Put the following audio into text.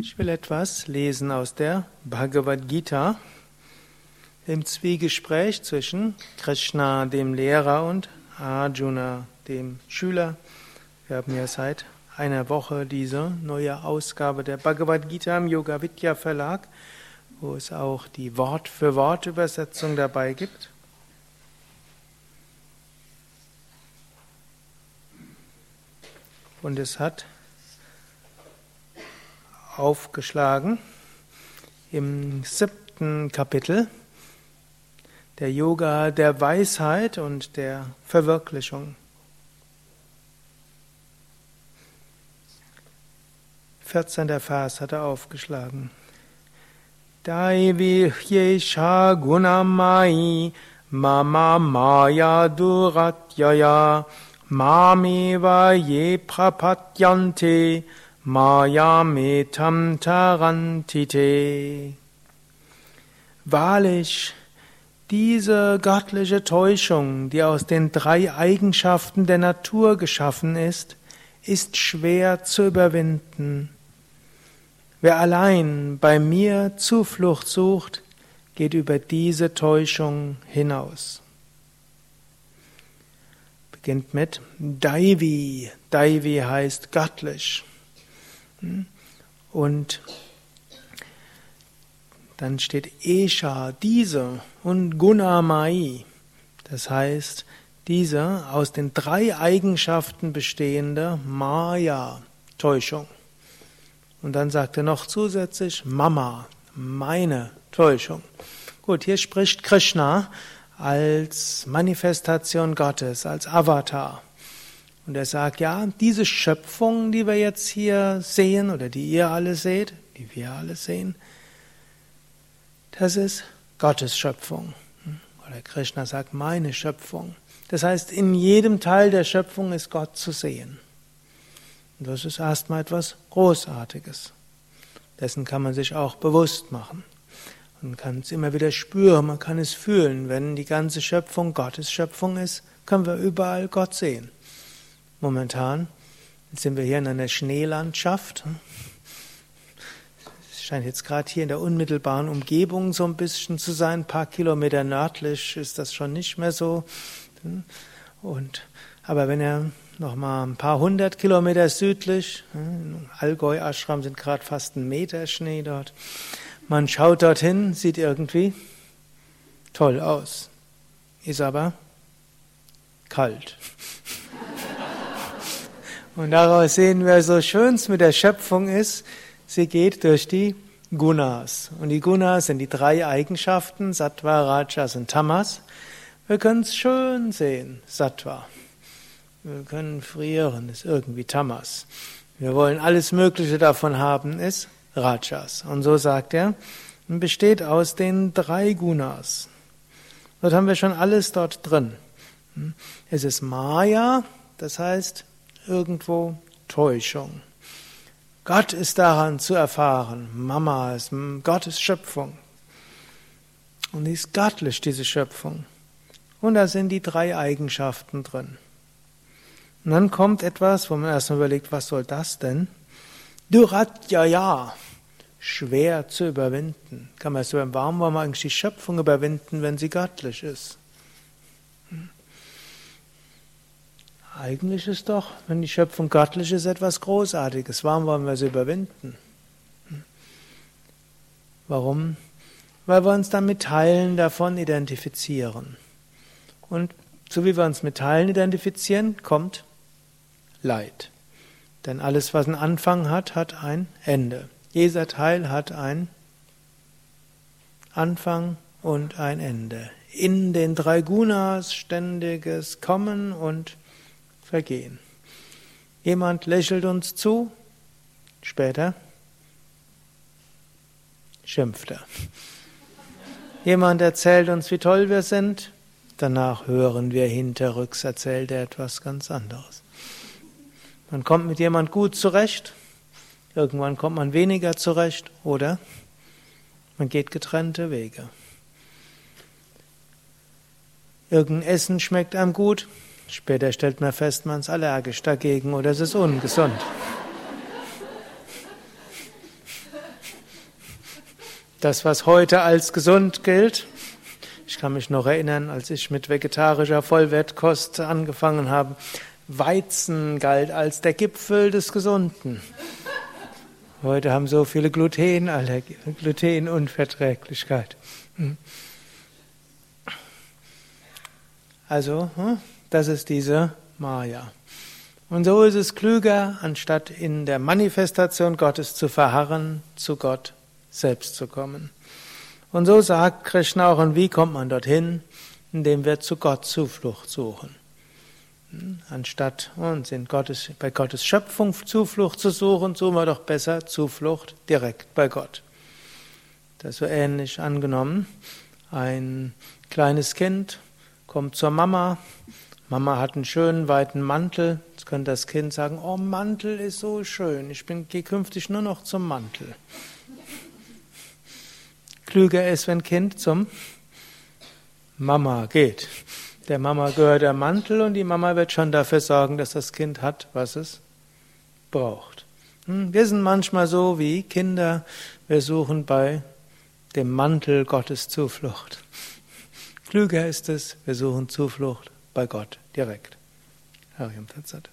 Ich will etwas lesen aus der Bhagavad Gita, dem Zwiegespräch zwischen Krishna, dem Lehrer, und Arjuna, dem Schüler. Wir haben ja seit einer Woche diese neue Ausgabe der Bhagavad Gita im Yoga Vidya Verlag, wo es auch die Wort-für-Wort-Übersetzung dabei gibt. Und es hat aufgeschlagen im siebten Kapitel der Yoga der Weisheit und der Verwirklichung. 14. Vers hat er aufgeschlagen. Daivi Yesha Gunamai Mama Maya Duratyaya Mameva Ye Prapatyante Maya metam tarantite. Wahrlich, diese göttliche Täuschung, die aus den drei Eigenschaften der Natur geschaffen ist, ist schwer zu überwinden. Wer allein bei mir Zuflucht sucht, geht über diese Täuschung hinaus. Beginnt mit Daivi. Daivi heißt göttlich. Und dann steht Esha, diese und Gunamai. Das heißt, diese aus den drei Eigenschaften bestehende Maya, Täuschung. Und dann sagt er noch zusätzlich Mama, meine Täuschung. Gut, hier spricht Krishna als Manifestation Gottes, als Avatar. Und er sagt, ja, diese Schöpfung, die wir jetzt hier sehen oder die ihr alle seht, die wir alle sehen, das ist Gottes Schöpfung. Oder Krishna sagt, meine Schöpfung. Das heißt, in jedem Teil der Schöpfung ist Gott zu sehen. Und das ist erstmal etwas Großartiges. Dessen kann man sich auch bewusst machen. Man kann es immer wieder spüren, man kann es fühlen. Wenn die ganze Schöpfung Gottes Schöpfung ist, können wir überall Gott sehen. Momentan sind wir hier in einer Schneelandschaft. Es scheint jetzt gerade hier in der unmittelbaren Umgebung so ein bisschen zu sein. Ein paar Kilometer nördlich ist das schon nicht mehr so. Und, aber wenn er noch mal ein paar hundert Kilometer südlich, in Allgäu Ashram sind gerade fast ein Meter Schnee dort. Man schaut dorthin, sieht irgendwie toll aus, ist aber kalt. Und daraus sehen wir, so schön es mit der Schöpfung ist, sie geht durch die Gunas. Und die Gunas sind die drei Eigenschaften, Sattva, Rajas und Tamas. Wir können es schön sehen, Sattva. Wir können frieren, ist irgendwie Tamas. Wir wollen alles Mögliche davon haben, ist Rajas. Und so sagt er, besteht aus den drei Gunas. Dort haben wir schon alles dort drin. Es ist Maya, das heißt irgendwo Täuschung. Gott ist daran zu erfahren. Mama ist Gottes Schöpfung. Und die ist göttlich, diese Schöpfung. Und da sind die drei Eigenschaften drin. Und dann kommt etwas, wo man erstmal überlegt, was soll das denn? Duratjaya, schwer zu überwinden. Kann man warum wollen wir eigentlich die Schöpfung überwinden, wenn sie göttlich ist? Eigentlich ist doch, wenn die Schöpfung göttlich ist, etwas Großartiges. Warum wollen wir sie überwinden? Warum? Weil wir uns dann mit Teilen davon identifizieren. Und so wie wir uns mit Teilen identifizieren, kommt Leid. Denn alles, was einen Anfang hat, hat ein Ende. Jeder Teil hat ein Anfang und ein Ende. In den drei Gunas ständiges Kommen und vergehen. Jemand lächelt uns zu, später schimpft er. Jemand erzählt uns, wie toll wir sind, danach hören wir hinterrücks, erzählt er etwas ganz anderes. Man kommt mit jemand gut zurecht, irgendwann kommt man weniger zurecht oder man geht getrennte Wege. Irgendein Essen schmeckt einem gut, Später stellt man fest, man ist allergisch dagegen oder es ist ungesund. das, was heute als gesund gilt. Ich kann mich noch erinnern, als ich mit vegetarischer Vollwertkost angefangen habe, Weizen galt als der Gipfel des Gesunden. Heute haben so viele Glutenunverträglichkeit. Hm. Also, hm, das ist diese Maya. Und so ist es klüger, anstatt in der Manifestation Gottes zu verharren, zu Gott selbst zu kommen. Und so sagt Krishna auch, und wie kommt man dorthin? Indem wir zu Gott Zuflucht suchen. Hm, anstatt uns in Gottes, bei Gottes Schöpfung Zuflucht zu suchen, suchen wir doch besser Zuflucht direkt bei Gott. Das ist so ähnlich angenommen. Ein kleines Kind kommt zur Mama. Mama hat einen schönen weiten Mantel. Jetzt könnte das Kind sagen: Oh, Mantel ist so schön. Ich bin, gehe künftig nur noch zum Mantel. Klüger ist, wenn Kind zum Mama geht. Der Mama gehört der Mantel und die Mama wird schon dafür sorgen, dass das Kind hat, was es braucht. Hm, wir sind manchmal so wie Kinder, wir suchen bei dem Mantel Gottes Zuflucht. Klüger ist es, wir suchen Zuflucht bei Gott direkt. Hariam Tatsat.